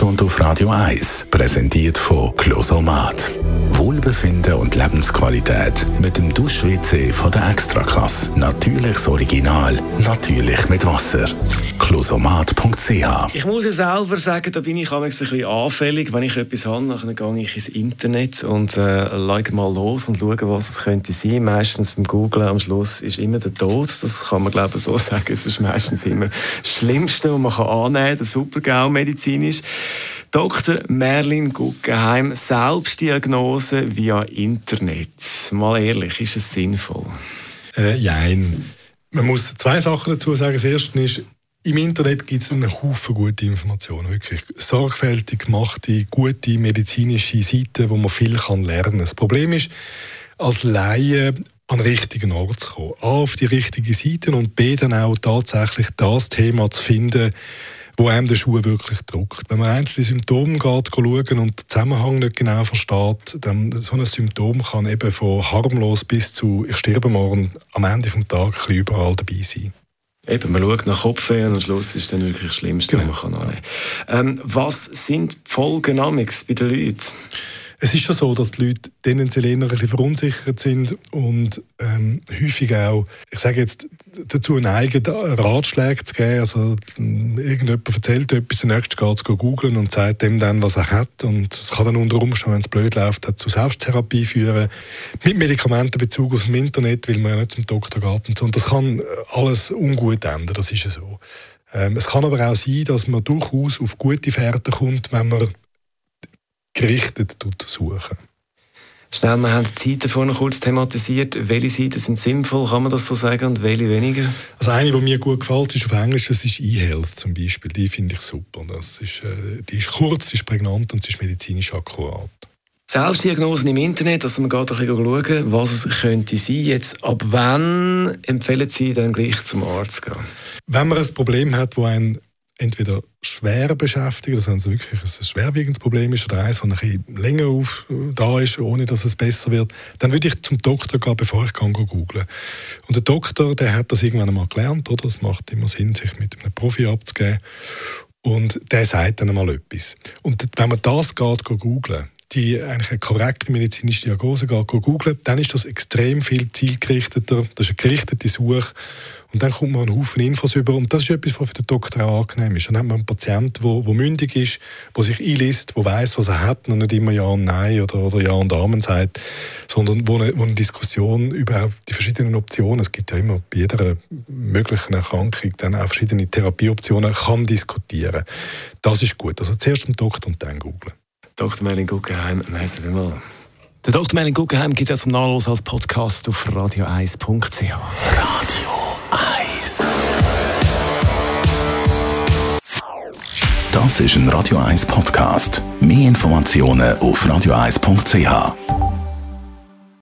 Sprechstunde auf Radio 1, präsentiert von Closomat. Wohlbefinden und Lebensqualität mit dem Dusch-WC von der Extraklasse. Natürliches Original, natürlich mit Wasser. Closomat.ch Ich muss ja selber sagen, da bin ich ein bisschen anfällig. Wenn ich etwas habe, dann gehe ich ins Internet und äh, mal los und schaue, was es könnte sein. Meistens beim Googlen am Schluss ist immer der Tod. Das kann man glaube ich so sagen. Es ist meistens immer das Schlimmste, was man annehmen kann, der Super-GAU medizinisch. Dr. Merlin Guggenheim, Selbstdiagnose via Internet. Mal ehrlich, ist es sinnvoll? Äh, nein. Man muss zwei Sachen dazu sagen. Das erste ist, im Internet gibt es einen Haufen gute Informationen, wirklich sorgfältig gemachte, gute medizinische Seiten, wo man viel kann lernen kann. Das Problem ist, als Laie an den richtigen Ort zu kommen. A, auf die richtige Seite und B, dann auch tatsächlich das Thema zu finden, wo einem der Schuh wirklich drückt. Wenn man einzelne Symptome geht, schauen und den Zusammenhang nicht genau versteht, dann so ein Symptom kann eben von harmlos bis zu ich sterbe morgen am Ende des Tages überall dabei sein. Eben, man schaut nach Kopfweh und am Schluss ist dann wirklich das Schlimmste, genau. was man kann annehmen. Ähm, was sind die Folgen bei den Leuten? Es ist ja so, dass die Leute tendenziell eher ein bisschen verunsichert sind und ähm, häufig auch, ich sage jetzt, dazu neigen, Ratschläge zu geben. Also irgendjemand erzählt etwas, der nächste geht zu googeln und sagt dem dann, was er hat. Und es kann dann unter Umständen, wenn es blöd läuft, zu Selbsttherapie führen. Mit Medikamentenbezug aus dem Internet, weil man ja nicht zum Doktor geht und so. Und das kann alles ungut enden, das ist ja so. Ähm, es kann aber auch sein, dass man durchaus auf gute Fährte kommt, wenn man gerichtet suchen. Schnell, wir haben die Seiten vorhin kurz thematisiert. Welche Seiten sind sinnvoll, kann man das so sagen, und welche weniger? Also eine, die mir gut gefällt, ist auf Englisch, das ist eHealth zum Beispiel. Die finde ich super. Das ist, äh, die ist kurz, sie ist prägnant und sie ist medizinisch akkurat. Selbstdiagnosen im Internet, dass also man geht schauen, was es könnte sein. Jetzt, ab wann empfehlen Sie dann gleich zum Arzt zu gehen? Wenn man ein Problem hat, wo ein entweder schwer beschäftigen, dass es wirklich ein schwerwiegendes Problem ist oder eins, das ein bisschen länger auf, da ist, ohne dass es besser wird, dann würde ich zum Doktor gehen, bevor ich kann googeln Und der Doktor, der hat das irgendwann einmal gelernt, oder? Es macht immer Sinn, sich mit einem Profi abzugeben. Und der sagt dann einmal etwas. Und wenn man das geht, googeln, die eigentlich eine korrekte medizinische Diagnose geht, googeln, dann ist das extrem viel zielgerichteter. Das ist eine gerichtete Suche und dann kommt man einen Haufen Infos über. Und das ist etwas, was für den Doktor auch angenehm ist. Dann hat man einen Patienten, der, der mündig ist, der sich einliest, der weiß, was er hat und nicht immer Ja und Nein oder, oder Ja und Amen sagt, sondern wo eine, wo eine Diskussion über die verschiedenen Optionen, es gibt ja immer bei jeder möglichen Erkrankung dann auch verschiedene Therapieoptionen, kann diskutieren. Das ist gut. Also zuerst zum Doktor und dann googeln. Dr. Merlin Guggenheim, merci vielmals. Der Dr. Merlin Guggenheim gibt es zum Nachlass als Podcast auf radio1.ch. Radio Das ist ein Radio 1 Podcast. Mehr Informationen auf radio1.ch.